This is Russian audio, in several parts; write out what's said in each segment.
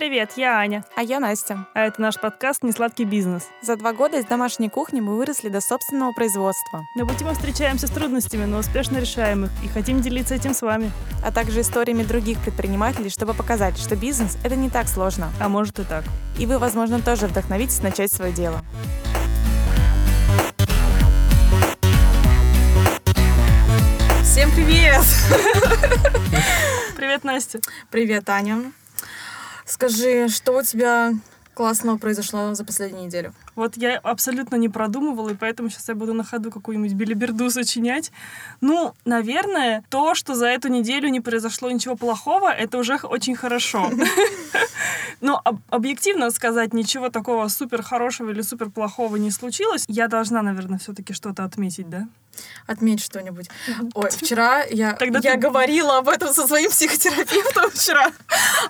Привет, я Аня. А я Настя. А это наш подкаст «Несладкий бизнес». За два года из домашней кухни мы выросли до собственного производства. На пути мы встречаемся с трудностями, но успешно решаем их и хотим делиться этим с вами. А также историями других предпринимателей, чтобы показать, что бизнес — это не так сложно. А может и так. И вы, возможно, тоже вдохновитесь начать свое дело. Всем привет! Привет, Настя. Привет, Аня. Скажи, что у тебя классного произошло за последнюю неделю? Вот я абсолютно не продумывала, и поэтому сейчас я буду на ходу какую-нибудь билиберду сочинять. Ну, наверное, то, что за эту неделю не произошло ничего плохого, это уже очень хорошо. Но объективно сказать, ничего такого супер хорошего или супер плохого не случилось, я должна, наверное, все-таки что-то отметить, да? Отметь что-нибудь. Ой, вчера я, Тогда я ты... говорила об этом со своим психотерапевтом вчера.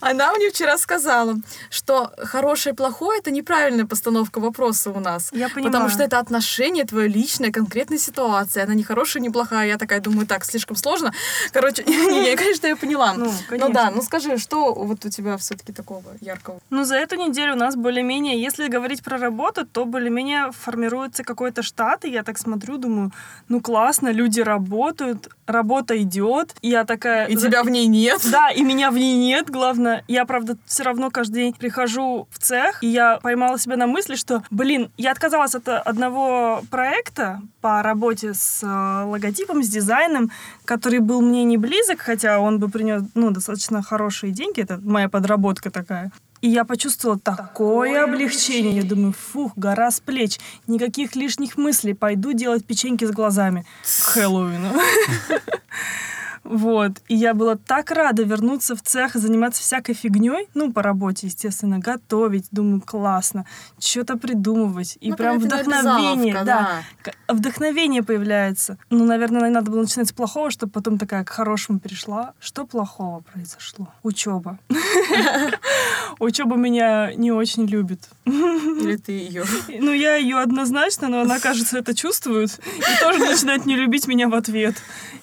Она мне вчера сказала, что хорошее и плохое — это неправильная постановка вопроса у нас. Я понимаю. Потому что это отношение твое личное, конкретной ситуации. Она не хорошая, не плохая. Я такая думаю, так, слишком сложно. Короче, не, конечно, я поняла. Ну, конечно. Ну да, ну скажи, что вот у тебя все-таки такого яркого? Ну, за эту неделю у нас более-менее, если говорить про работу, то более-менее формируется какой-то штат, и я так смотрю, думаю, ну классно, люди работают, работа идет, и я такая... И тебя в ней нет. Да, и меня в ней нет, главное. Я, правда, все равно каждый день прихожу в цех, и я поймала себя на мысли, что, блин, я отказалась от одного проекта по работе с э, логотипом, с дизайном, который был мне не близок, хотя он бы принес, ну, достаточно хорошие деньги, это моя подработка такая. И я почувствовала такое облегчение. Я думаю, фух, гора с плеч. Никаких лишних мыслей. Пойду делать печеньки с глазами к Хэллоуину. Вот. И я была так рада вернуться в цех и заниматься всякой фигней, ну, по работе, естественно, готовить. Думаю, классно. Что-то придумывать. И ну, прям вдохновение. Да, да. Вдохновение появляется. Ну, наверное, надо было начинать с плохого, чтобы потом такая к хорошему перешла. Что плохого произошло? Учеба. Учеба меня не очень любит. Или ты ее? Ну, я ее однозначно, но она, кажется, это чувствует и тоже начинает не любить меня в ответ.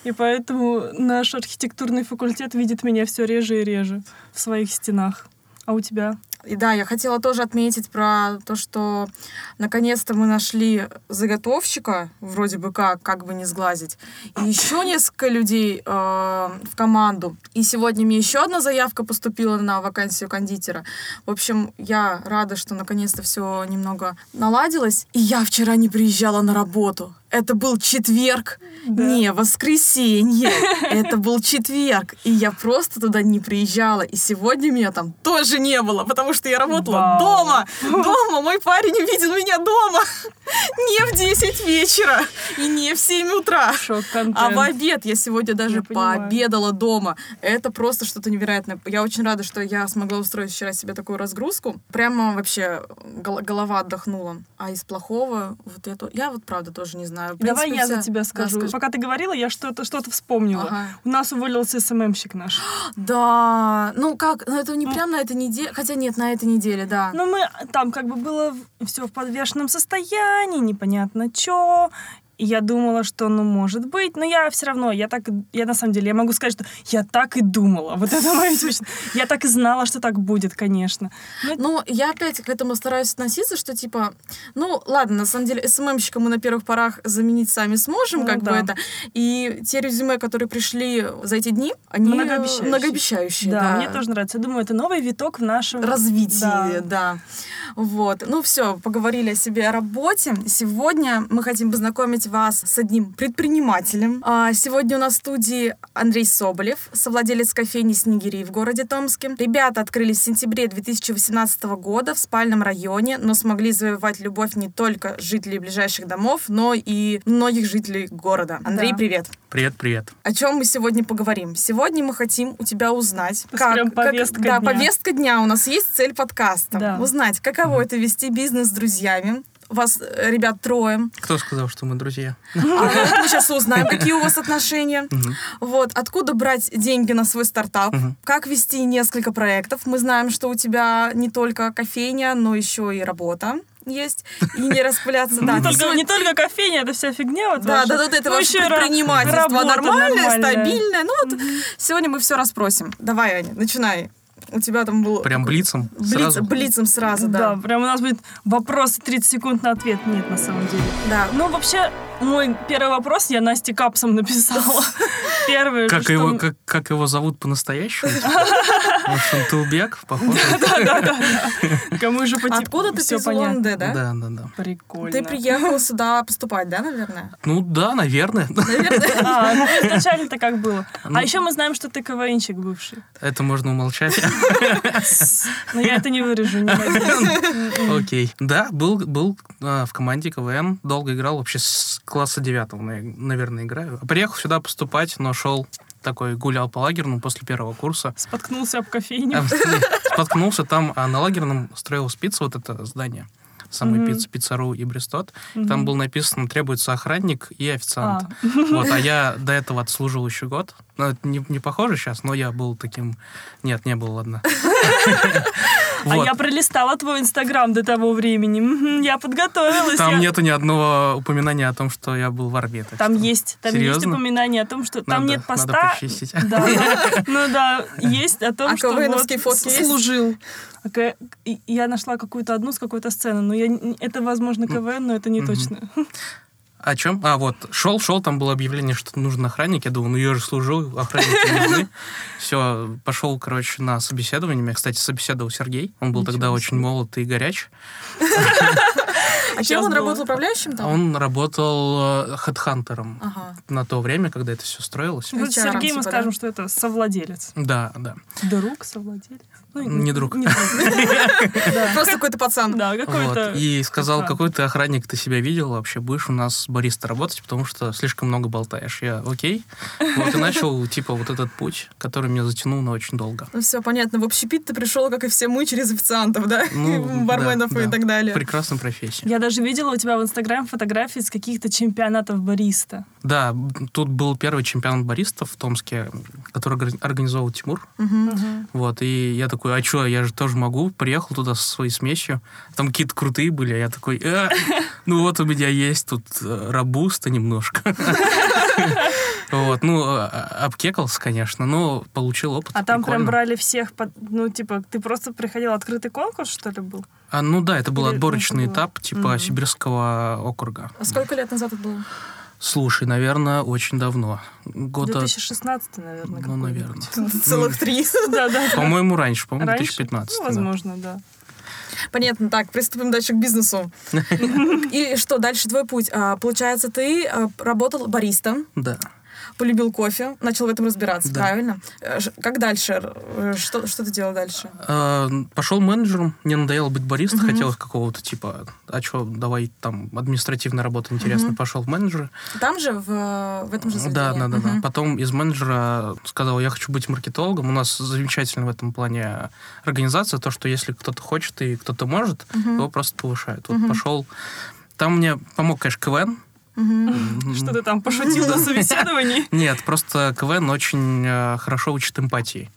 И поэтому наш архитектурный факультет видит меня все реже и реже в своих стенах. А у тебя? И да, я хотела тоже отметить про то, что наконец-то мы нашли заготовщика, вроде бы как, как бы не сглазить, и еще несколько людей э, в команду. И сегодня мне еще одна заявка поступила на вакансию кондитера. В общем, я рада, что наконец-то все немного наладилось. И я вчера не приезжала на работу. Это был четверг, да. не воскресенье. Это был четверг. И я просто туда не приезжала. И сегодня меня там тоже не было, потому что я работала Вау. дома. Дома. Мой парень увидел меня дома. Не в 10 вечера и не в 7 утра. А в обед я сегодня даже я пообедала дома. Это просто что-то невероятное. Я очень рада, что я смогла устроить вчера себе такую разгрузку. Прямо вообще голова отдохнула. А из плохого вот это... Я вот правда тоже не знаю знаю. Принципе, Давай я вся... за тебя скажу. Да, Пока ты говорила, я что-то что-то вспомнила. Ага. У нас уволился СММщик наш. Да, ну как, ну это не прям на этой неделе, хотя нет, на этой неделе, да. Ну мы, там как бы было все в подвешенном состоянии, непонятно что, и я думала, что, ну, может быть, но я все равно, я так, я на самом деле, я могу сказать, что я так и думала. Вот это мое смешно. Я так и знала, что так будет, конечно. Но... Ну, я опять к этому стараюсь относиться, что, типа, ну, ладно, на самом деле, СММщика мы на первых порах заменить сами сможем, ну, как да. бы это. И те резюме, которые пришли за эти дни, они многообещающие. многообещающие да, да, мне тоже нравится. Я думаю, это новый виток в нашем... Развитии, да. да. Вот. Ну, все, поговорили о себе, о работе. Сегодня мы хотим познакомить вас с одним предпринимателем. А, сегодня у нас в студии Андрей Соболев, совладелец кофейни «Снегири» в городе Томске. Ребята открылись в сентябре 2018 года в спальном районе, но смогли завоевать любовь не только жителей ближайших домов, но и многих жителей города. Андрей, да. привет. Привет, привет. О чем мы сегодня поговорим? Сегодня мы хотим у тебя узнать, как, прям повестка как, дня. Да, повестка дня. У нас есть цель подкаста. Да. Узнать, каково mm-hmm. это вести бизнес с друзьями, вас, э, ребят, трое. Кто сказал, что мы друзья? А мы сейчас узнаем, какие у вас отношения. Вот, откуда брать деньги на свой стартап, как вести несколько проектов. Мы знаем, что у тебя не только кофейня, но еще и работа есть и не распыляться. Да, не, только, не только кофейня, это вся фигня. Вот да, да, вот это ваше предпринимательство нормальное, стабильное. Ну вот сегодня мы все расспросим. Давай, Аня, начинай у тебя там был... Прям блицом Блиц, сразу. блицем сразу, да. Да, прям у нас будет вопрос 30 секунд на ответ. Нет, на самом деле. Да. Ну, вообще, мой первый вопрос я Насте Капсом написала. Первый. Как что его, как, как его зовут по-настоящему? Шантулбек, похоже. Кому же по Откуда ты из. Улан-Удэ, да? Да, да, да. Прикольно. Ты приехал сюда поступать, да, наверное? Ну да, наверное. Наверное. А, ну изначально-то как было. Ну. А еще мы знаем, что ты КВНчик бывший. Это можно умолчать. Но я это не вырежу. Окей. Да, был, был а, в команде КВН, долго играл, вообще с класса девятого, на- наверное, играю. Приехал сюда поступать, но шел такой, гулял по лагерному после первого курса. Споткнулся об кофейню. А, Споткнулся там, а на лагерном строилась пицца, вот это здание. Самая Мгм. пицца, пиццару и Бристот. Мгм. Там было написано, требуется охранник и официант. А. Вот, а я до этого отслужил еще год. Ну, это не, не похоже сейчас, но я был таким... Нет, не был, ладно. А Вот. я пролистала твой инстаграм до того времени. Я подготовилась. Там я- нету ни одного упоминания о том, что я был в армии. Там что- есть, там есть Серьезно? упоминание о том, что там Надо- нет поста. Надо почистить. Да, ну да, есть о том, А что вот есть? служил. А Я нашла какую-то одну с какой-то сцены, но я, это, возможно, КВН, но это не точно. О чем? А, вот, шел, шел, там было объявление, что нужен охранник. Я думаю, ну я же служу, охранники нужны. Все, пошел, короче, на собеседование. Меня, кстати, собеседовал Сергей. Он был Ничего тогда себе. очень молод и горяч. А Сейчас кем он было. работал управляющим там? Он работал э, хедхантером Ага. на то время, когда это все строилось. Вот Сергей мы скажем, да? что это совладелец. Да, да. Друг, совладелец? Ну, Не друг. Не друг. Да. Просто какой-то пацан. Да, какой-то... И сказал, какой ты охранник ты себя видел вообще, будешь у нас бариста работать, потому что слишком много болтаешь. Я, окей. Вот и начал, типа, вот этот путь, который меня затянул на очень долго. Ну все понятно. В общепит ты пришел, как и все мы, через официантов, да? Ну, Барменов и так далее. Прекрасная профессия. Я даже видела у тебя в Инстаграм фотографии с каких-то чемпионатов бариста. Да, тут был первый чемпионат баристов в Томске, который органи- организовал Тимур. Вот, и я такой, а что, я же тоже могу. Приехал туда со своей смесью. Там какие-то крутые были, а я такой, «Э, ну вот у меня есть тут э, робуста немножко. Вот, ну, э, обкекался, конечно, но получил опыт. А там прям брали всех, под- ну, типа, ты просто приходил, открытый конкурс, что ли, был? А, ну да, это был Или отборочный этап, типа сибирского округа. А сколько лет назад это было? Слушай, наверное, очень давно. Года, 2016, наверное, ну, наверное. Целых три. Да, да. По-моему, раньше, по-моему, Раньше? 2015. Ну, да. возможно, да. Понятно, так, приступим дальше к бизнесу. И что, дальше твой путь? А, Получается, ты а, работал баристом, Да. Полюбил кофе, начал в этом разбираться, Да. правильно? Э, Как дальше? Э, Что, что ты делал дальше? А, Пошел менеджером, мне надоело быть баристом, хотелось какого-то типа, а что, давай там административная работа интересная, пошел в менеджеры. Там же, в, в этом же Да, заведении? да, да, да. Мгм. Потом из менеджера сказал, я хочу быть маркетологом. У нас замечательно в этом плане организация, то, что если кто-то хочет и кто-то может, его просто повышают. Вот пошел. Там мне помог, конечно, КВН. Что ты там пошутил на собеседовании? Нет, просто КВН очень э, хорошо учит эмпатии.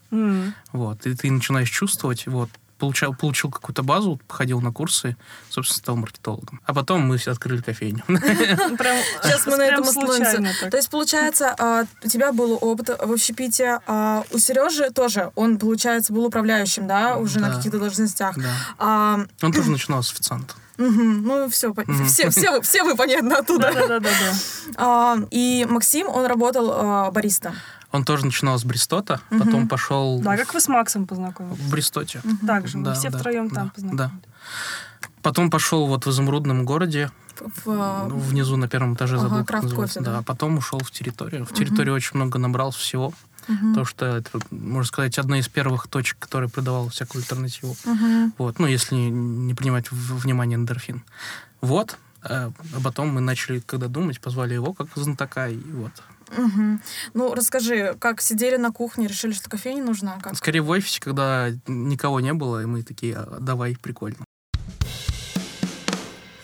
Вот, и ты начинаешь чувствовать, вот, получал, получил какую-то базу, походил на курсы, собственно, стал маркетологом. А потом мы все открыли кофейню. Прям, Сейчас мы на этом остановимся. То есть, получается, а, у тебя был опыт в общепите, а у Сережи тоже, он, получается, был управляющим, да, уже на каких-то должностях. Да. А, Он тоже начинал с официанта. Мгм, ну, все, все, все, вы- все вы, понятно, оттуда. Да-да-да-да. А, и Максим, он работал а, баристом. Он тоже начинал с Бристота, потом пошел Да, как вы с Максом познакомились? в Бристоте. Так же, мы Да, все да, втроем да, там да. познакомились. Потом пошел вот в изумрудном городе, В, ну, внизу на первом этаже Ага, забыл, как называется. кофе, да. Да, а потом ушел в территорию. В территории очень много набрал всего. Мгм. То, что это, можно сказать, одна из первых точек, которая продавала всякую альтернативу. Мгм. Вот, ну, если не принимать в внимание эндорфин. Вот. А а потом мы начали, когда думать, позвали его как знатока, и вот. Мгм. Ну, расскажи, как сидели на кухне, решили, что кофейня нужна? Как? Скорее в офисе, когда никого не было, и мы такие, «А, давай, прикольно.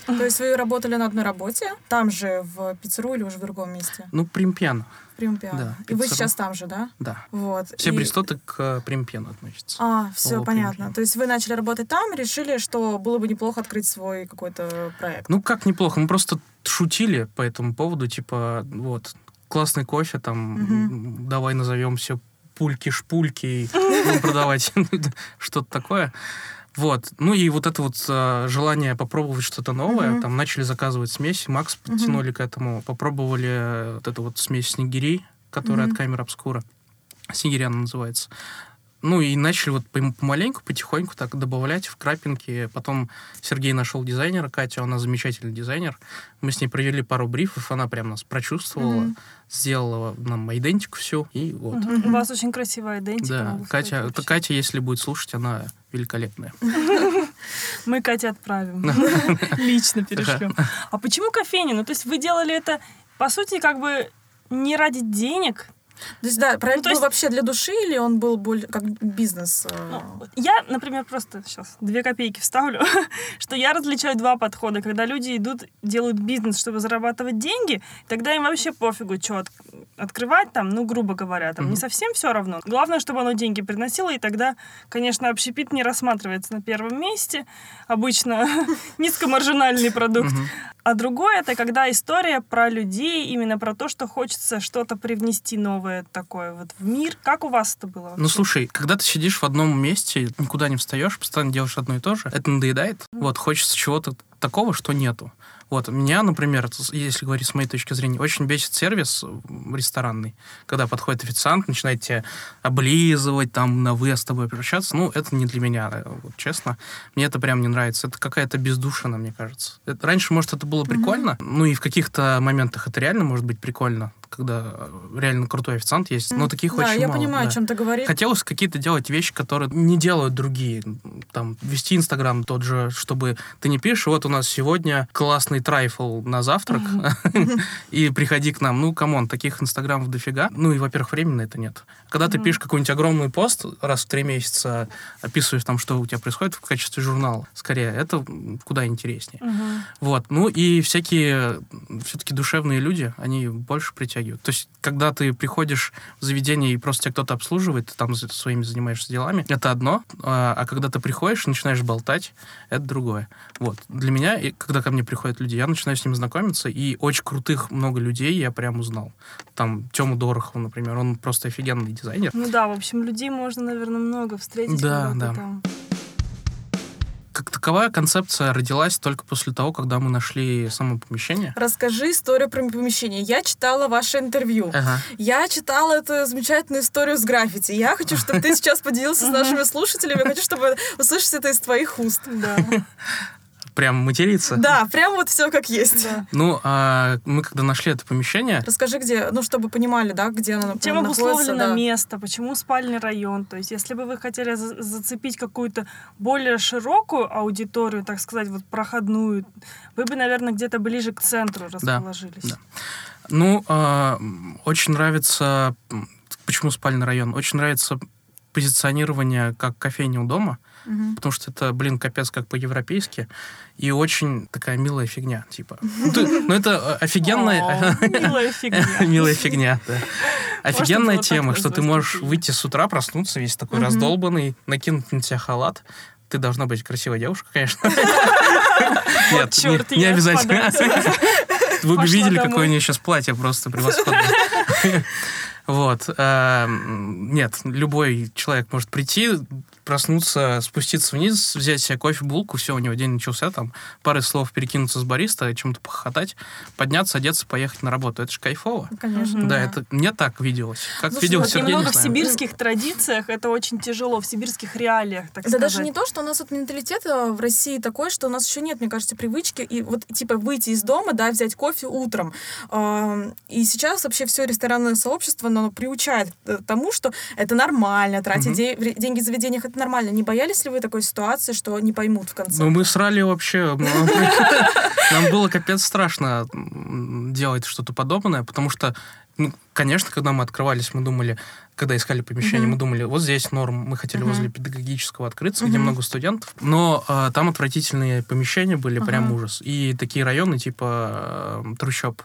То есть вы работали на одной работе, там же, в пиццеру или уже в другом месте? Ну, примпьяно, В Примпиано. Да, И вы сейчас там же, да? да. Вот. Все И- бристоты к э, примпьяну относятся. А, все О, понятно. Примпиано. То есть вы начали работать там, решили, что было бы неплохо открыть свой какой-то проект. Ну, как неплохо. Мы просто шутили по этому поводу, типа, вот, классный кофе, там, м, давай назовем все пульки-шпульки, будем продавать что-то такое. Вот. Ну и вот это вот э, желание попробовать что-то новое. Мгм. Там начали заказывать смеси, Макс подтянули к этому. Попробовали э, вот эту вот смесь снегирей, которая Мгм. от камеры обскура. Снегиря она называется. Ну и начали вот пом- помаленьку, потихоньку так добавлять в крапинки. Потом Сергей нашел дизайнера, Катя, она замечательный дизайнер. Мы с ней провели пару брифов, она прям нас прочувствовала, Мгм. сделала нам идентику всю, и вот. Мгм. У вас очень красивая идентика. Да, Катя, вообще. Катя, если будет слушать, она великолепная. Мы Кате отправим. Лично перешлем. А почему кофейня? Ну, то есть вы делали это, по сути, как бы не ради денег. То есть, да, проект Ну, то есть- был вообще для души или он был более как бизнес? э, Ну, я, например, просто сейчас две копейки вставлю, что я различаю два подхода. Когда люди идут, делают бизнес, чтобы зарабатывать деньги, тогда им вообще пофигу, что открывать там, ну, грубо говоря, там не Мгм. совсем все равно. Главное, чтобы оно деньги приносило, и тогда, конечно, общепит не рассматривается на первом месте. Обычно низкомаржинальный продукт. Мгм. А другое это когда история про людей, именно про то, что хочется что-то привнести новое такое вот в мир. Как у вас это было? Ну, вообще? слушай, когда ты сидишь в одном месте, никуда не встаешь, постоянно делаешь одно и то же, это надоедает. Вот, хочется чего-то такого, что нету. Вот, меня, например, если говорить с моей точки зрения, очень бесит сервис м, ресторанный, когда подходит официант, начинает тебя облизывать, там, на «вы» с тобой прощаться. Ну, это не для меня, э, вот, честно. Мне это прям не нравится. Это какая-то бездушина, мне кажется. Это- раньше, может, это было прикольно, ну, и в каких-то моментах это реально может быть прикольно, когда реально крутой официант есть, но таких да, очень я мало. понимаю, да. о чем ты говоришь. Хотелось какие-то делать вещи, которые не делают другие. Там, вести Инстаграм тот же, чтобы ты не пишешь, вот у нас сегодня классный трайфл на завтрак, и приходи к нам. Ну, come on, таких Инстаграмов дофига. Ну, и, во-первых, времени на это нет. Когда ты пишешь какой-нибудь огромный пост раз в три месяца, описываешь там, что у тебя происходит в качестве журнала, скорее, это куда интереснее. Вот. Ну и всякие все-таки душевные люди, они больше притягивают. То есть, когда ты приходишь в заведение и просто тебя кто-то обслуживает, ты там своими занимаешься делами, это одно. А а когда ты приходишь и начинаешь болтать, это другое. Вот. Для меня, когда ко мне приходят люди, я начинаю с ними знакомиться, и очень крутых много людей я прям узнал. Там Тему Дорохова, например, он просто офигенный дизайнер. Ну да, в общем, людей можно, наверное, много встретить. Да, да. там. Таковая концепция родилась только после того, когда мы нашли само помещение. Расскажи историю про помещение. Я читала ваше интервью. Ага. Я читала эту замечательную историю с граффити. Я хочу, чтобы ты сейчас поделился с нашими слушателями. Я хочу, чтобы услышать это из твоих уст. Да, Прям материться. Да, прям вот все как есть. да. Ну, а мы когда нашли это помещение, Расскажи, где, ну, чтобы понимали, да, где оно Чем обусловлено да. место, почему спальный район. То есть, если бы вы хотели за- зацепить какую-то более широкую аудиторию, так сказать, вот проходную, вы бы, наверное, где-то ближе к центру расположились. да. ну, а, м, очень нравится... Почему спальный район? Очень нравится позиционирование как кофейня у дома, Мгм. потому что это, блин, капец как по-европейски, и очень такая милая фигня, типа. Ну, ты- ну, это офигенная... Милая фигня. Милая фигня, да. Офигенная тема, что ты можешь выйти с утра, проснуться весь такой раздолбанный, накинуть на тебя халат. Ты должна быть красивой девушкой, конечно. Нет, не обязательно. Вы бы видели, какое у нее сейчас платье просто превосходное. Вот. эм, Нет, любой человек может прийти, проснуться, спуститься вниз, взять себе кофе, булку, все, у него день начался, там, пары слов перекинуться с бариста, чем-то похохотать, подняться, одеться, поехать на работу. Это же кайфово. Конечно. Мгм. Да, это мне так виделось. Как Слушай, видел вот Сергей, не Немного в сибирских традициях это очень тяжело, в сибирских реалиях, так Да сказать. даже не то, что у нас вот менталитет э, в России такой, что у нас еще нет, мне кажется, привычки и вот типа выйти из дома, да, взять кофе утром. И сейчас вообще все ресторанное сообщество, оно приучает к тому, что это нормально, тратить вре- деньги в заведениях, это нормально. Не боялись ли вы такой ситуации, что не поймут в конце? Ну, мы срали вообще. Нам было капец страшно делать что-то подобное, потому что, ну, конечно, когда мы открывались, мы думали, когда искали помещение, мы думали, вот здесь норм, мы хотели возле педагогического открыться, где Мгм. много студентов, но а, там отвратительные помещения были, прям ужас. И такие районы, типа э, трущоб.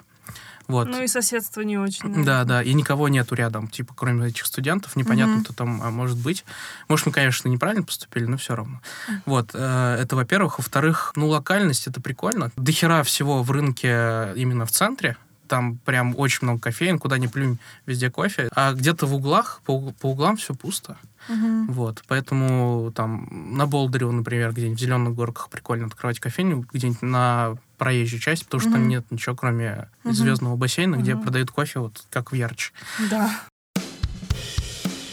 Вот. Ну и соседство не очень. наверное. Да, да, и никого нету рядом, типа, кроме этих студентов, непонятно, Мгм. кто там а, может быть. Может, мы, конечно, неправильно поступили, но все равно. Вот, э, это, во-первых. Во-вторых, ну, локальность, это прикольно. До хера всего в рынке именно в центре, там прям очень много кофеин, куда ни плюнь, везде кофе. А где-то в углах, по, по углам все пусто. Мгм. Вот, поэтому там на Болдырево, например, где-нибудь в зеленых горках прикольно открывать кофейню, где-нибудь на проезжей части, потому что там Мгм. нет ничего, кроме Мгм. звездного бассейна, где Мгм. продают кофе, вот как в Ярче. Да.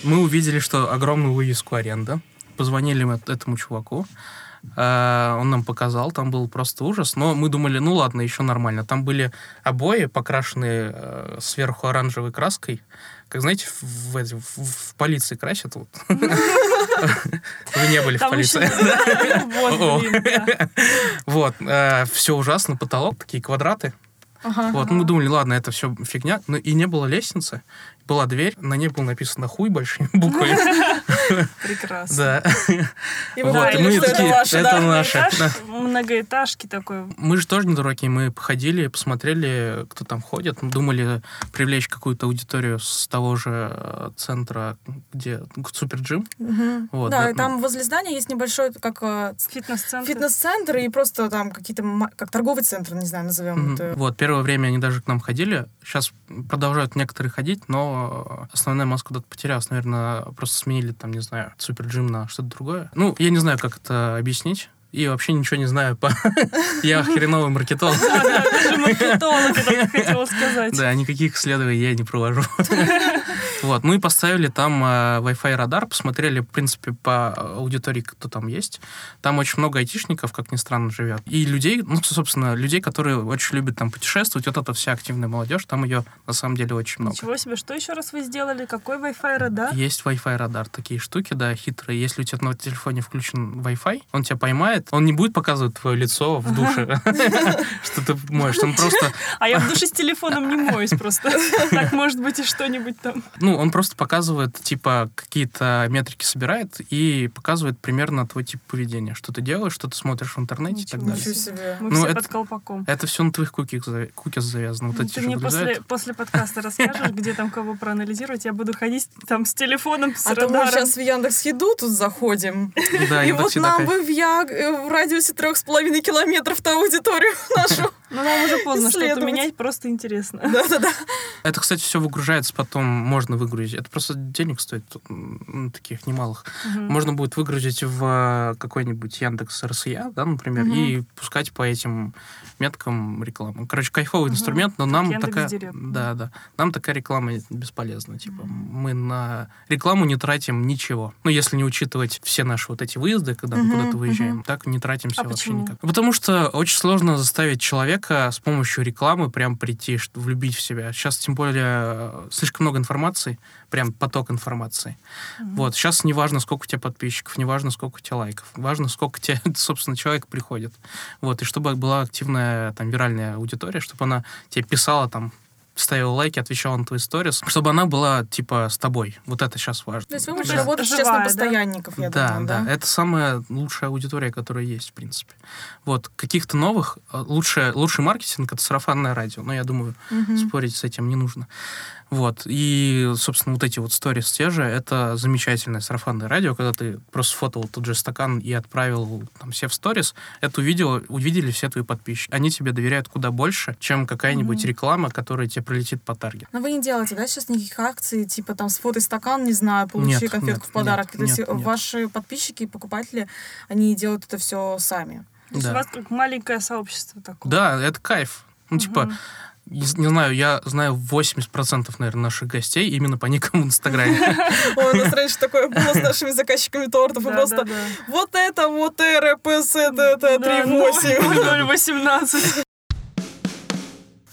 Мы увидели, что огромную вывеску аренда. Позвонили мы этому чуваку. А, Он нам показал, там был просто ужас. Но мы думали, ну ладно, еще нормально. Там были обои, покрашенные э, сверху оранжевой краской. Как знаете, в, в в- полиции красят. вот. Вы не были в полиции. Вот. Вот, все ужасно, потолок, такие квадраты. Ага. Вот, ну, мы думали, ладно, это все фигня. Но и не было лестницы. Была дверь, на ней было написано «хуй» большими буквами. Прекрасно. Да. И Вот, и мы такие, это наше. Многоэтажки такой. Мы же тоже не дураки, мы походили, посмотрели, кто там ходит, Мы думали привлечь какую-то аудиторию с того же э, центра, где Суперджим. Да, и там возле здания есть небольшой, как э, Фитнес-центр. фитнес-центр и просто там какие-то, как торговый центр, не знаю, назовем это. Вот, первое время они даже к нам ходили. Сейчас продолжают некоторые ходить, но основная масса куда-то потерялась. Наверное, просто сменили там, не знаю, суперджим на что-то другое. Ну, я не знаю, как это объяснить. И вообще ничего не знаю по... Я хреновый маркетолог. Да, да, даже маркетолог, я хотела сказать. Да, никаких исследований я не провожу. Вот, ну и поставили там э, Wi-Fi радар, посмотрели, в принципе, по аудитории, кто там есть. Там очень много айтишников, как ни странно, живет. И людей, ну, собственно, людей, которые очень любят там путешествовать. Вот эта вся активная молодежь, там ее на самом деле очень много. Ничего себе, что еще раз вы сделали? Какой Wi-Fi радар? Есть Wi-Fi радар, такие штуки, да, хитрые. Если у тебя на телефоне включен Wi-Fi, он тебя поймает, он не будет показывать твое лицо в душе, что ты моешь, он просто А я в душе с телефоном не моюсь просто. Так, может быть, и что-нибудь там. Ну, он просто показывает, типа, какие-то метрики собирает и показывает примерно твой тип поведения. Что ты делаешь, что ты смотришь в интернете и так Ничего далее. Ничего себе. Мы Ну, все это- под колпаком. Это все на твоих кукис, кукис завязано. Вот эти Ты мне после, после подкаста расскажешь, где там кого проанализировать. Я буду ходить там с телефоном, с А то мы сейчас в Яндекс Еду тут заходим. И вот нам бы в, Я- э, в радиусе трех с половиной километров на аудиторию нашу. Ну, нам уже поздно что-то менять, просто интересно. Да-да-да. Это, кстати, все выгружается, потом можно выгрузить. Это просто денег стоит, м, таких немалых. Мгм. Можно будет выгрузить в э, какой-нибудь Яндекс РСЯ, да, например, Мгм. и пускать по этим меткам рекламу. Короче, кайфовый Мгм. инструмент, но нам Яндекс.Директ. такая... Да, да. Нам такая реклама бесполезна. Типа, мы на рекламу не тратим ничего. Ну, если не учитывать все наши вот эти выезды, когда мы Мгм, куда-то выезжаем, так не тратимся А вообще почему? никак. Потому что очень сложно заставить человека с помощью рекламы прям прийти, влюбить в себя. Сейчас, тем более, э, слишком много информации, прям поток информации. Мгм. Вот, сейчас не важно, сколько у тебя подписчиков, не важно, сколько у тебя лайков. Важно, сколько тебе, собственно, человек приходит. Вот, и чтобы была активная, там, виральная аудитория, чтобы она тебе писала, там, ставила лайки, отвечала на твои сторис, чтобы она была, типа, с тобой. Вот это сейчас важно. То есть вы Да. будете работать сейчас на да? постоянников, я да, думаю, да, да? это самая лучшая аудитория, которая есть, в принципе. Вот, каких-то новых, э, лучшее, лучший маркетинг — это сарафанное радио, но я думаю, Мгм. спорить с этим не нужно. Вот. И, собственно, вот эти вот сторис те же, это замечательное сарафанное радио, когда ты просто сфотал тот же стакан и отправил там все в сторис, это увидел, увидели все твои подписчики. Они тебе доверяют куда больше, чем какая-нибудь Мгм. реклама, которая тебе пролетит по таргету. Но вы не делаете, да, сейчас никаких акций, типа там сфотай стакан, не знаю, получи Нет, конфетку нет, в подарок. нет, То есть нет, нет. ваши подписчики и покупатели, они делают это все сами. То есть Да. у вас как маленькое сообщество такое. Да, это кайф. Ну, типа, Мгм. не, не знаю, я знаю 80%, наверное, наших гостей именно по никам в Инстаграме. Ой, у нас раньше такое было с нашими заказчиками тортов. и просто вот это вот РПС, это, это Да, 3.8. 0,18.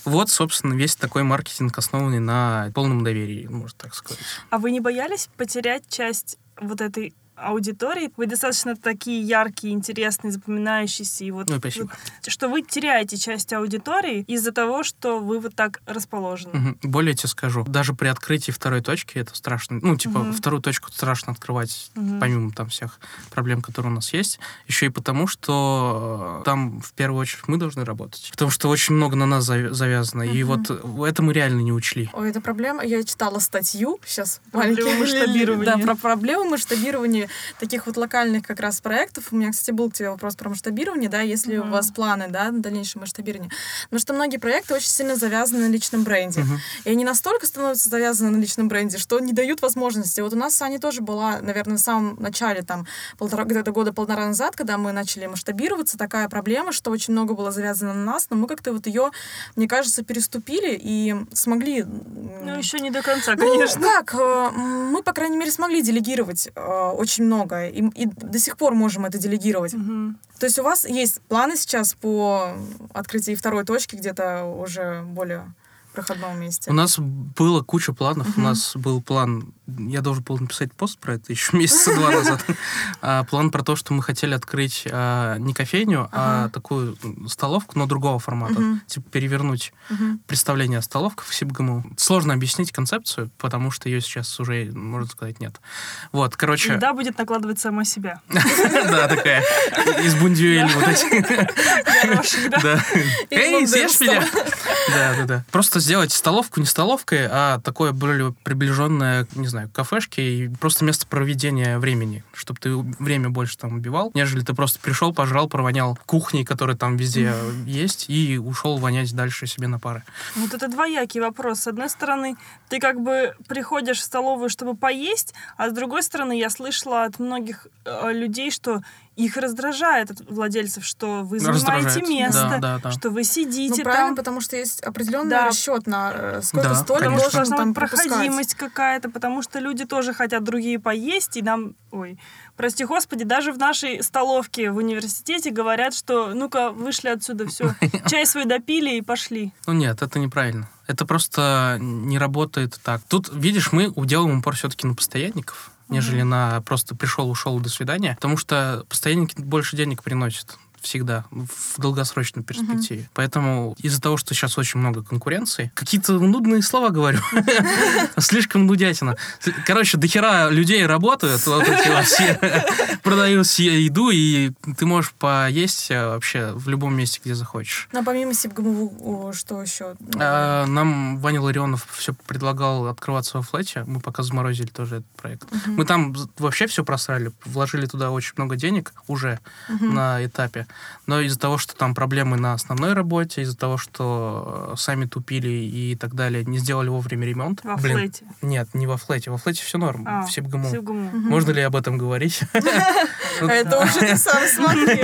Вот, собственно, весь такой маркетинг, основанный на полном доверии, можно так сказать. А вы не боялись потерять часть вот этой аудитории? Вы достаточно такие яркие, интересные, запоминающиеся. И вот, Ой, спасибо. вот что вы теряете часть аудитории из-за того, что вы вот так расположены. Мгм. Более тебе скажу, даже при открытии второй точки это страшно. Ну, типа, Мгм. вторую точку страшно открывать, Мгм. помимо там всех проблем, которые у нас есть. Еще и потому, что э, там в первую очередь мы должны работать. Потому что очень много на нас завязано. И Мгм. вот э, это мы реально не учли. Ой, это проблема. Я читала статью сейчас. Маленький- масштабирования. Да, про проблемы масштабирования таких вот локальных как раз проектов, у меня, кстати, был к тебе вопрос про масштабирование, да, если Мгм. у вас планы, да, на дальнейшее масштабирование. Потому что многие проекты очень сильно завязаны на личном бренде. Мгм. И они настолько становятся завязаны на личном бренде, что не дают возможности. Вот у нас с Аней тоже была, наверное, в самом начале, там, полтора, где-то года полтора назад, когда мы начали масштабироваться, такая проблема, что очень много было завязано на нас, но мы как-то вот ее, мне кажется, переступили и смогли... Ну, еще не до конца, ну, конечно. как? э, Мы, по крайней мере, смогли делегировать э, очень много. И, и до сих пор можем это делегировать. Мгм. То есть у вас есть планы сейчас по открытию второй точки где-то уже более проходном месте? У нас было куча планов. У Мгм. нас был план, я должен был написать пост про это еще месяца два назад. А, План про то, что мы хотели открыть а, не кофейню, а такую столовку, но другого формата. Типа перевернуть представление о столовках в СибГМУ. Сложно объяснить концепцию, потому что ее сейчас уже, можно сказать, нет. Вот, короче... Еда будет накладывать сама себя. Да, такая, из бундюэли вот эти. Да? Да. Эй, съешь меня? Да, да, да. Просто сделать столовку не столовкой, а такое более приближенное, не знаю, к кафешке и просто место проведения времени, чтобы ты время больше там убивал, нежели ты просто пришел, пожрал, провонял кухней, которые там везде есть, и ушел вонять дальше себе на пары. Вот это двоякий вопрос. С одной стороны, ты как бы приходишь в столовую, чтобы поесть, а с другой стороны, я слышала от многих э, людей, что их раздражает от владельцев, что вы занимаете Раздражает. место, Да, да, да. что вы сидите Ну, правильно, там. потому что есть определенный Да. расчет на э, сколько Да, столик Потому что конечно. должен должна там проходимость какая-то, потому что люди тоже хотят другие поесть, и нам, ой, прости господи, даже в нашей столовке в университете говорят, что ну-ка вышли отсюда, все, чай свой допили и пошли. Ну нет, это неправильно. Это просто не работает так. Тут, видишь, мы делаем упор все-таки на постоянников, нежели на просто пришел, ушел, до свидания. Потому что постоянники больше денег приносят всегда в долгосрочной перспективе. Поэтому из-за того, что сейчас очень много конкуренции, какие-то нудные слова говорю. Слишком нудятина. Короче, дохера людей работают, вот эти вот все продают себе еду, и ты можешь поесть э, вообще в любом месте, где захочешь. Но помимо СИБГМУ, о, что еще? А, Нам Ваня Ларионов все предлагал открываться во флете. Мы пока заморозили тоже этот проект. Мы там вообще все просрали, вложили туда очень много денег уже на этапе. Но из-за того, что там проблемы на основной работе, из-за того, что э, сами тупили и так далее, не сделали вовремя ремонт. Во Блин, флете. Нет, не во флете. Во флете все норм. А, все БГМУ. все в ГМУ. Мгм. Можно ли об этом говорить? А это уже ты сам смотри.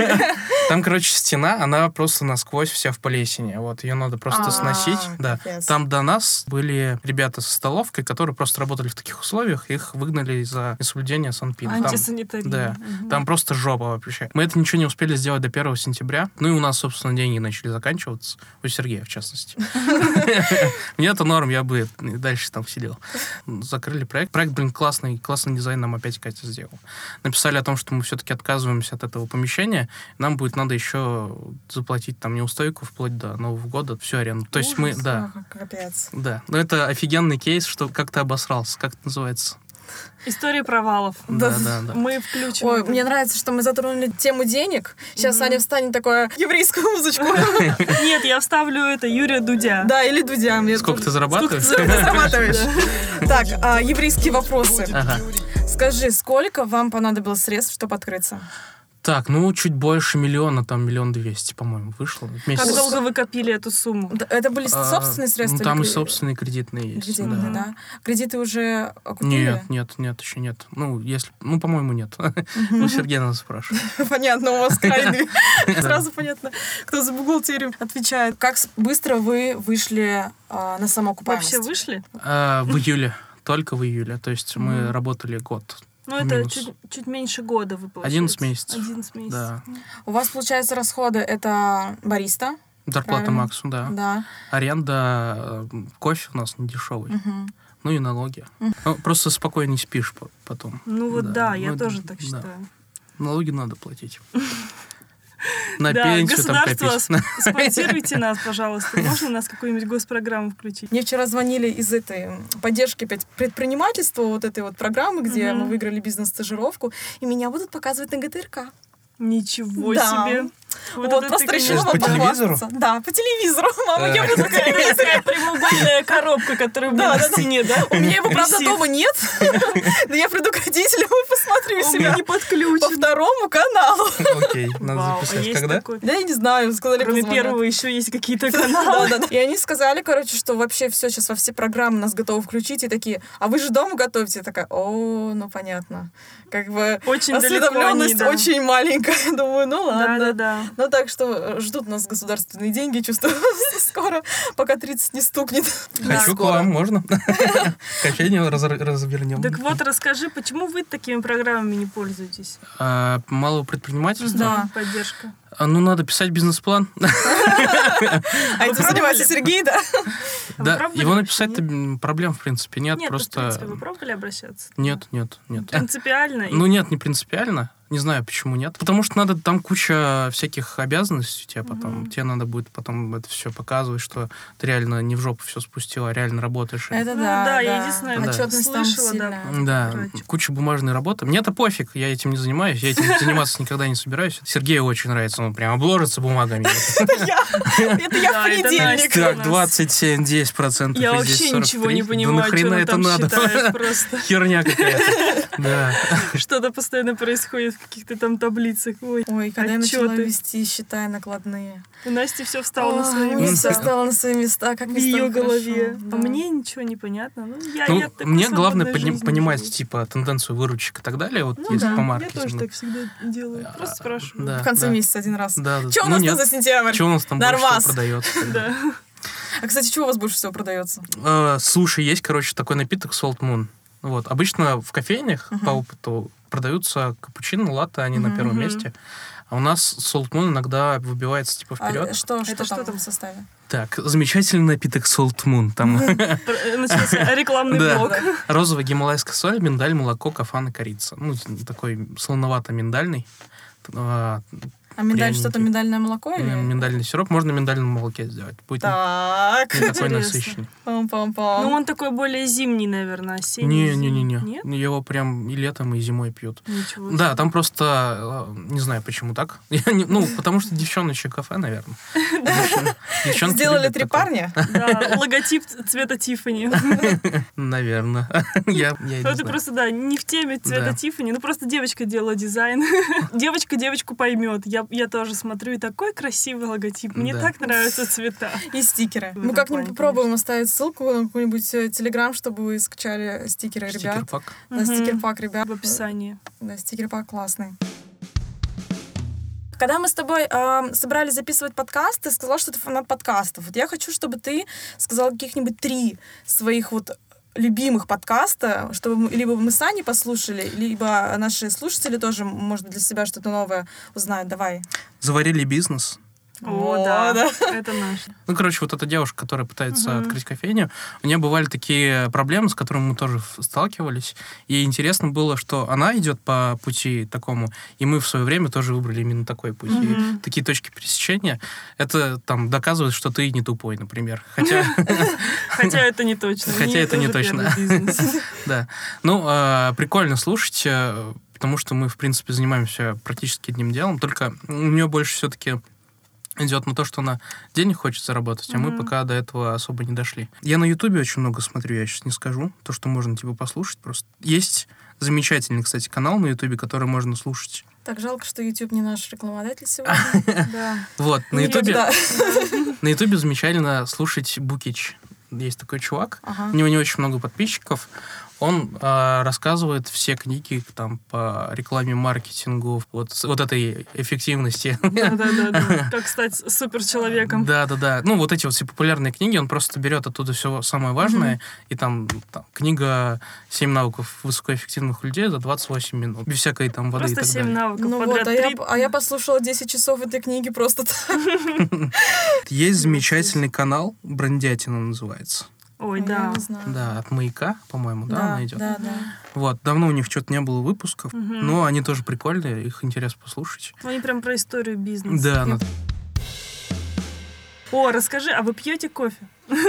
Там, короче, стена, она просто насквозь вся в плесени. Вот, ее надо просто А, сносить. Да. Там до нас были ребята со столовкой, которые просто работали в таких условиях, их выгнали за несоблюдение санпина. Антисанитария. да. Там просто жопа вообще. Мы это ничего не успели сделать до 1 сентября. Ну и у нас, собственно, деньги начали заканчиваться. У Сергея, в частности. Мне это норм, я бы дальше там сидел. Закрыли проект. Проект, блин, классный. Классный дизайн нам опять Катя сделал. Написали о том, что мы все-таки отказываемся от этого помещения. Нам будет надо еще заплатить там неустойку вплоть до Нового года, всю аренду. То есть мы, да, да. Но это офигенный кейс, что как ты обосрался, как это называется. История провалов. Да, Да. да. Мы включим. Ой, мне нравится, что мы затронули тему денег. Сейчас. Аня встанет такое еврейскую музычку. Нет, я вставлю это Юрия Дудя. Да, или Дудя. Сколько ты зарабатываешь? Сколько ты зарабатываешь? Так, а, еврейские вопросы. Скажи, сколько вам понадобилось средств, чтобы открыться? Так, ну, чуть больше миллиона, там, миллион двести, по-моему, вышло. в месяц. Как долго вы копили эту сумму? Это были А, собственные средства? Ну, там или собственные кредитные есть. Кредитные, да. да. Кредиты уже окупили? Нет, нет, нет, еще нет. Ну, если... Ну, по-моему, нет. Ну, Сергей надо спрашивать. Понятно, у вас крайне. Сразу понятно, кто за бухгалтерию отвечает. Как быстро вы вышли а, на самоокупаемость? Вообще вышли? А, В июле. Только в июле. То есть мы работали год. Ну, это Минус. чуть, чуть меньше года вы получаете. 11 месяцев. 11 месяцев. Да. У вас, получается, расходы это бариста, Зарплата Правильно. Максу, да. да. Аренда, э, кофе у нас не дешевый. Мгм. Ну и налоги. Мгм. Ну, просто спокойнее спишь по- потом. Ну вот Да, да, я ну, тоже так да. считаю. Налоги надо платить. На Да, пенсию там государство, копить. спонсируйте нас, пожалуйста. Можно нас какую-нибудь госпрограмму включить? Мне вчера звонили из этой поддержки опять предпринимательства, вот этой вот программы, где мы выиграли бизнес-стажировку, и меня будут показывать на ГТРК. Ничего Да. себе. Вот, ты, просто решила По телевизору? похвастаться. Да, по телевизору. Мама, я Э. буду на телевизоре. прямоугольная коробка, которая Да, была да, на да. стене, да? У меня его, правда, дома нет, но я приду к родителям и посмотрю меня не По подключен. второму каналу. Окей, надо а записать. есть Когда? такой? Да, я не знаю, сказали, Кроме первого еще есть какие-то Да, каналы. да, да. И они сказали, короче, что вообще все сейчас во все программы нас готовы включить. И такие, а вы же дома готовите? Я такая, о, ну понятно. Как бы Очень далеко они, осведомленность да. очень маленькая. Думаю, ну Да, ладно. да, да. Ну так что э, ждут нас государственные деньги, чувствую, скоро, пока 30 не стукнет. Хочу к вам, можно? Кофейню раз- развернем. Так вот, расскажи, почему вы такими программами не пользуетесь? А, Малого предпринимательства? Да. Поддержка. А, Ну, надо писать бизнес-план. А этим занимается Сергей, да? А Да, его написать-то проблем, в принципе, нет. Нет, просто... в принципе, вы пробовали обращаться? Нет, нет, нет. Принципиально? Ну нет, не принципиально. Не знаю, почему нет. Потому что надо там куча всяких обязанностей у тебя потом. Тебе надо будет потом это все показывать, что ты реально не в жопу все спустила, а реально работаешь. Это Ну да, да, я единственное, Да. Отчетность там слышала, да. сильная. Да, Короче. куча бумажной работы. Мне-то пофиг, я этим не занимаюсь, я этим заниматься никогда не собираюсь. Сергею очень нравится, он прям обложится бумагами. Это я. Это я в понедельник. Так, у нас. 27, 10 процентов. Я вообще ничего 43. не понимаю, что это надо? просто. Херня какая-то. Да. Что-то постоянно происходит в каких-то там таблицах. Ой, Ой, когда я начала вести, считай, накладные. у Насти все встало на свои места. всё встало на свои места, как В ее голове. А мне ничего не понятно. Ну, я, Ну, я мне главное понимать, типа, тенденцию выручек и так далее, вот Ну если да, по я маркетингу. тоже так всегда делаю. Просто А, спрашиваю. да. В конце месяца один раз. Да, да. Что у Ну, нас нет. там за сентябрь? Что у нас там больше Нормас. всего продается? Да. А, кстати, что у вас больше всего продается? Э, Слушай, есть, короче, такой напиток Salt Moon. Вот. Обычно в кофейнях по опыту продаются капучино, латте, они на первом месте. А у нас Salt Moon иногда выбивается типа А вперед. что, Это что, что там в составе? Так, замечательный напиток Salt Moon. Там Пр- Начался рекламный блок. розовая гималайская соль, миндаль, молоко, кафан и корица. Ну, такой солоновато-миндальный. А, миндаль что-то миндальное молоко или? Миндальный сироп. Можно на миндальном молоке сделать. Будет не Так. такой Интересно. насыщенный. Пам-пам-пам. Ну, он такой более зимний, наверное, осенний. Не-не-не-не. Нет? Его прям и летом, и зимой пьют. Ничего Да, себе. там просто э, не знаю почему так. Я не- ну, потому что девчоночье кафе, наверное. Девчонки Сделали три такое. парня? Да, логотип цвета Тиффани. Наверное. Я, я не просто, да, не в теме цвета Да. Тиффани. Ну, просто девочка делала дизайн. Девочка девочку поймет. Я, я тоже смотрю, и такой красивый логотип. Мне Да. так нравятся цвета. И стикеры. Мы как-нибудь попробуем оставить ссылку на какой-нибудь э, телеграм, чтобы вы скачали стикеры ребят. Стикер-пак. Да, Мгм. стикер-пак ребят. В описании. Да, стикер-пак классный. Когда мы с тобой э, собрались записывать подкаст, ты сказал, что ты фанат подкастов. Вот я хочу, чтобы ты сказал каких-нибудь три своих вот любимых подкаста, чтобы мы- либо мы с Аней послушали, либо наши слушатели тоже, может для себя что-то новое узнают. Давай. Заварили бизнес. О, О, да. да. Это наш. Ну, короче, вот эта девушка, которая пытается Мгм. открыть кофейню, у нее бывали такие проблемы, с которыми мы тоже сталкивались. И интересно было, что она идет по пути такому, и мы в свое время тоже выбрали именно такой путь. И Мгм. такие точки пересечения, это там доказывает, что ты не тупой, например. Хотя, Хотя это не точно. Хотя это не точно. да. Ну, а, прикольно слушать, э, потому что мы, в принципе, занимаемся практически одним делом, только у нее больше все-таки идет на то, что она денег хочет заработать, а мы Мгм. пока до этого особо не дошли. Я на Ютубе очень много смотрю, я сейчас не скажу, то, что можно типа послушать просто. Есть замечательный, кстати, канал на Ютубе, который можно слушать. Так жалко, что YouTube не наш рекламодатель сегодня. Да. Вот, на Ютубе, на Ютубе замечательно слушать Букич. Есть такой чувак. У него не очень много подписчиков. Он а, рассказывает все книги там по рекламе, маркетингу, вот, вот этой эффективности. Да-да-да. Как стать суперчеловеком. Да, да, да. Ну, вот эти вот все популярные книги, он просто берет оттуда все самое важное, и там, там книга «7 навыков высокоэффективных людей» за 28 минут. Без всякой там воды и Просто так семь далее. навыков Ну вот, подряд. а я, а я послушала 10 часов этой книги просто так. Есть замечательный канал, Брендятина называется. Ой, Я да. не знаю. Да, от маяка, по-моему, да, да, она идет. да, да. Вот, давно у них что-то не было выпусков, Мгм. но они тоже прикольные, их интересно послушать. Ну, Они прям про историю бизнеса. Да, ну, О, расскажи, а вы пьете кофе?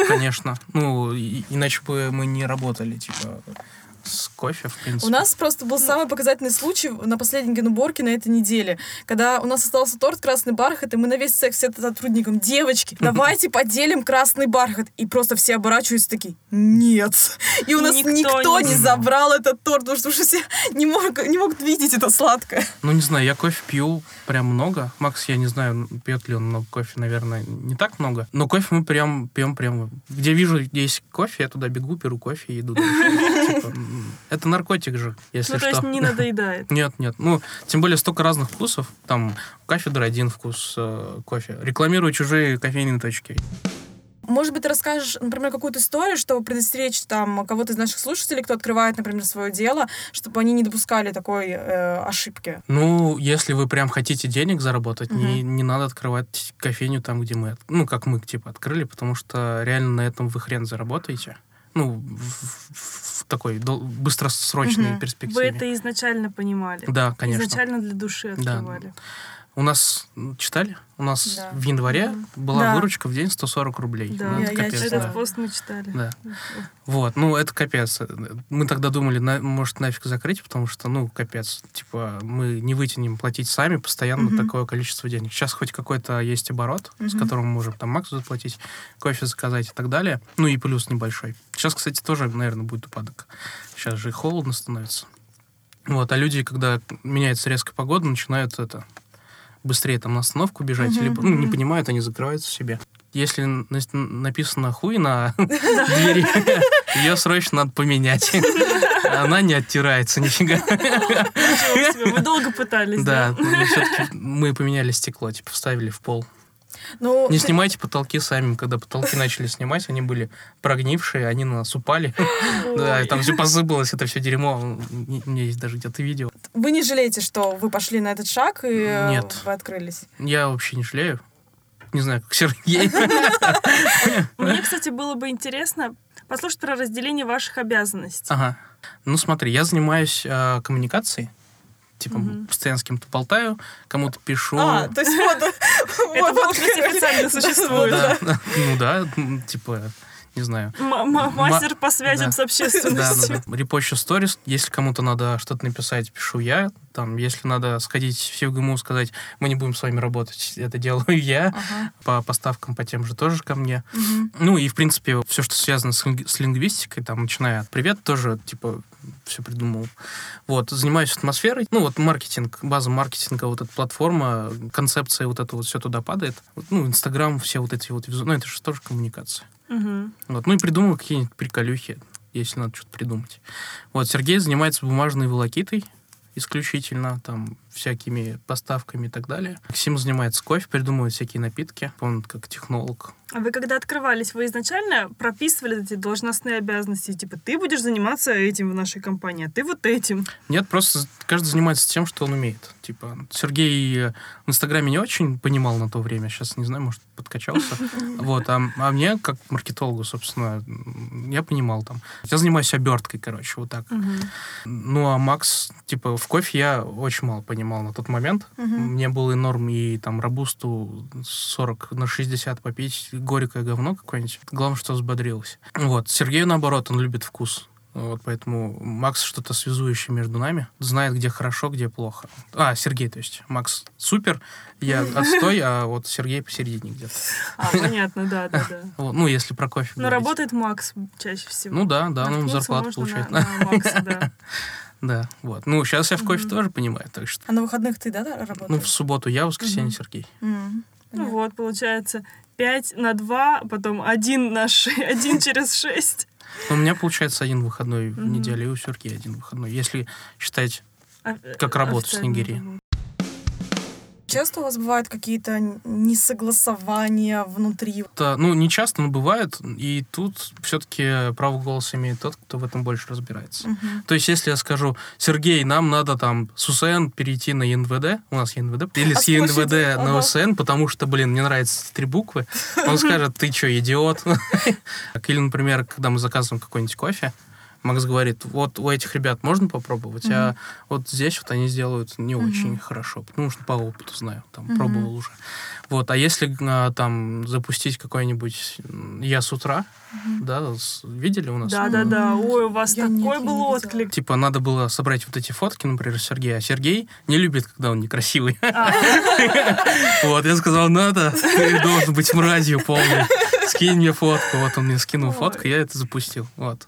конечно. Ну, и- иначе бы мы не работали, типа, с кофе, в принципе. У нас просто был самый показательный случай на последней генуборке на этой неделе, когда у нас остался торт «Красный бархат», и мы на весь секс все сотрудникам, девочки, давайте поделим красный бархат. И просто все оборачиваются такие, нет. И у нас Никто никто, не не забрал этот торт, потому что уже все не, мог- не могут видеть это сладкое. Ну, не знаю, я кофе пью прям много. Макс, я не знаю, пьет ли он много кофе, наверное, не так много. Но кофе мы прям пьем прям... Где вижу, есть кофе, я туда бегу, беру кофе и иду дальше. Это наркотик же, если Ну, то что. есть не надоедает. Нет, нет. Ну, тем более столько разных вкусов. Там у кафедры один вкус э, кофе. Рекламирую чужие кофейные точки. Может быть, ты расскажешь, например, какую-то историю, чтобы предостеречь там кого-то из наших слушателей, кто открывает, например, свое дело, чтобы они не допускали такой э, ошибки. Ну, если вы прям хотите денег заработать, не, не надо открывать кофейню там, где мы, ну, как мы, типа, открыли, потому что реально на этом вы хрен заработаете. Ну, в, в- такой быстросрочной Мгм. перспективе. Вы это изначально понимали? Да, конечно. Изначально для души Да. У нас, читали? У нас Да. в январе была Да. выручка в день 140 рублей. Да, Ну, Я- это я капец, читала. да. Этот пост мы читали. Да. Вот, ну это капец. Мы тогда думали, на- может нафиг закрыть, потому что, ну, капец, типа мы не вытянем платить сами постоянно Мгм. такое количество денег. Сейчас хоть какой-то есть оборот, с Мгм. которым мы можем там Максу заплатить, кофе заказать и так далее. Ну и плюс небольшой. Сейчас, кстати, тоже, наверное, будет упадок. Сейчас же и холодно становится. Вот, а люди, когда меняется резко погода, начинают это быстрее там на остановку бежать, Мгм, либо ну, не понимают, они закрываются в себе. Если на- написано хуй на двери, ее срочно надо поменять. Она не оттирается нифига. Вы долго пытались, Да, да? ну, всё-таки мы поменяли стекло, типа вставили в пол. Ну, Не снимайте потолки сами. Когда потолки начали снимать, они были прогнившие, они на нас упали. Да, и там все посыпалось, это все дерьмо. У меня есть даже где-то видео. Вы не жалеете, что вы пошли на этот шаг и э, Нет. вы открылись? Я вообще не жалею. Не знаю, как Сергей. Мне, кстати, было бы интересно послушать про разделение ваших обязанностей. Ага. Ну смотри, я занимаюсь э, коммуникацией. Типа, Мгм. постоянно с кем-то болтаю, кому-то пишу. А, то есть вот... Это вот, официально существует. Ну да, типа, не знаю. М- Мастер по связям да. с общественностью. да, да. Репощу сторис. Если кому-то надо что-то написать, пишу я. Там, если надо сходить в СИВГМУ, сказать, мы не будем с вами работать, это делаю я. Ага. По поставкам по тем же тоже ко мне. Ну и, в принципе, все, что связано с, линг- с лингвистикой, там, начиная от привет, тоже, типа, все придумал. Вот, занимаюсь атмосферой. Ну, вот маркетинг, база маркетинга, вот эта платформа, концепция вот это вот все туда падает. Ну, Инстаграм, все вот эти вот. Ну, это же тоже коммуникация. Мгм. Вот, ну и придумал какие-нибудь приколюхи, если надо что-то придумать. Вот, Сергей занимается бумажной волокитой исключительно, там, всякими поставками и так далее. Максим занимается кофе, придумывает всякие напитки. Он как технолог. А вы когда открывались, вы изначально прописывали эти должностные обязанности? Типа, ты будешь заниматься этим в нашей компании, а ты вот этим. Нет, просто каждый занимается тем, что он умеет. Типа, Сергей э, в Инстаграме не очень понимал на то время, сейчас не знаю, может, подкачался. Вот, а, а мне, как маркетологу, собственно, я понимал там. Я занимаюсь оберткой, короче, вот так. Ну, а Макс, типа, в кофе я очень мало понимал на тот момент. Мгм. Мне было и норм и там рабусту 40 на 60 попить, горькое говно какое-нибудь. Главное, что взбодрилось. Вот. Сергей, наоборот, он любит вкус. Вот, поэтому Макс что-то связующее между нами. Знает, где хорошо, где плохо. А, Сергей, то есть. Макс супер, я отстой, а вот Сергей посередине где-то. А, понятно, да, да, да. Ну, если про кофе Но говорить. работает Макс чаще всего. Ну да, да, ну Наткнуться зарплату получает. На, на Макса, да. Да, вот. Ну, сейчас я в кофе Мгм. тоже понимаю, так что... А на выходных ты, да, да, работаешь? Ну, в субботу я, в воскресенье Мгм. Сергей. М, Ну вот, получается, 5 на 2, потом 1 на 6, 1 через 6. Ну, у меня получается один выходной в неделю, и у Сергея один выходной. Если считать А, Как работу с Нигерией. Часто у вас бывают какие-то несогласования внутри? Это, ну, не часто, но бывает. И тут все-таки право голоса имеет тот, кто в этом больше разбирается. Мгм. То есть, если я скажу, Сергей, нам надо там с УСН перейти на ЕНВД, у нас ЕНВД, или А с ЕНВД площади, на ага. УСН, потому что, блин, мне нравятся три буквы, он скажет, ты что, идиот? Или, например, когда мы заказываем какой-нибудь кофе, Макс говорит, вот у этих ребят можно попробовать, а вот здесь вот они сделают не очень хорошо, потому что по опыту знаю, там, пробовал уже. Вот, а если а, там запустить какой-нибудь «Я с утра», да, с- видели у нас? Да-да-да. Ой, у вас Я нет, такой я не был отклик. Типа надо было собрать вот эти фотки, например, Сергея. А Сергей не любит, когда он некрасивый. А, Вот, я сказал, надо, ты должен быть мразью полной. Скинь мне фотку. Вот он мне скинул фотку, я это запустил. Вот.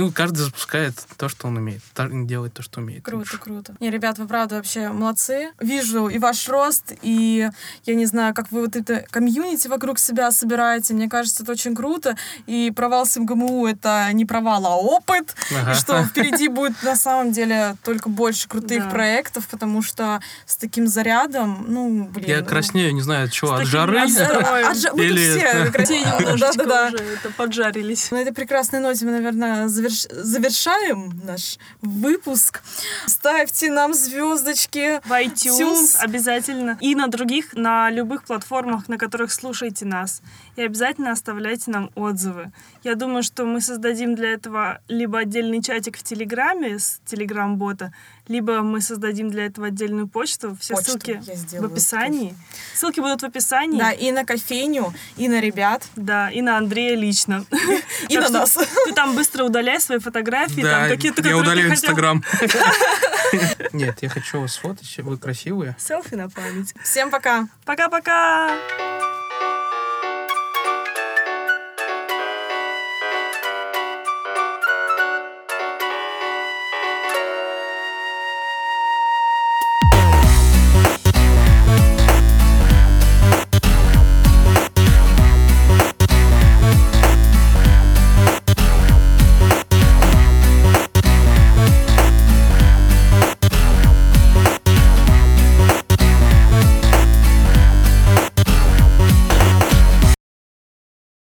Ну, каждый запускает то, что он умеет. Делает то, что умеет. Круто, круто. Не, ребят, вы правда вообще молодцы. Вижу и ваш рост, и я не знаю, как вы вот это комьюнити вокруг себя собираете. Мне кажется, это очень круто. И провал с МГМУ — это не провал, а опыт. Ага. И что впереди будет на самом деле только больше крутых Да. проектов, потому что с таким зарядом, ну, блин. Я ну, краснею, не знаю от чего, от жары. от жа- мы все краснеем. немножечко Да-да-да. уже это поджарились. На этой прекрасной ноте мы, наверное, заверш- завершаем наш выпуск. Ставьте нам звездочки. В iTunes iTunes. обязательно. И на других, на любых платформах, на которых слушаете нас. И обязательно оставляйте нам отзывы. Я думаю, что мы создадим для этого либо отдельный чатик в Телеграме с Телеграм-бота, либо мы создадим для этого отдельную почту. Все Почту ссылки в описании. Ссылки будут в описании. Да, и на кофейню, и на ребят, Да, и на Андрея лично. и на нас. Ты там быстро удаляй свои фотографии, там Да, какие-то, я удаляю. Инстаграм. Нет, я хочу вас сфотать, вы красивые. Селфи на память. Всем пока! Пока-пока!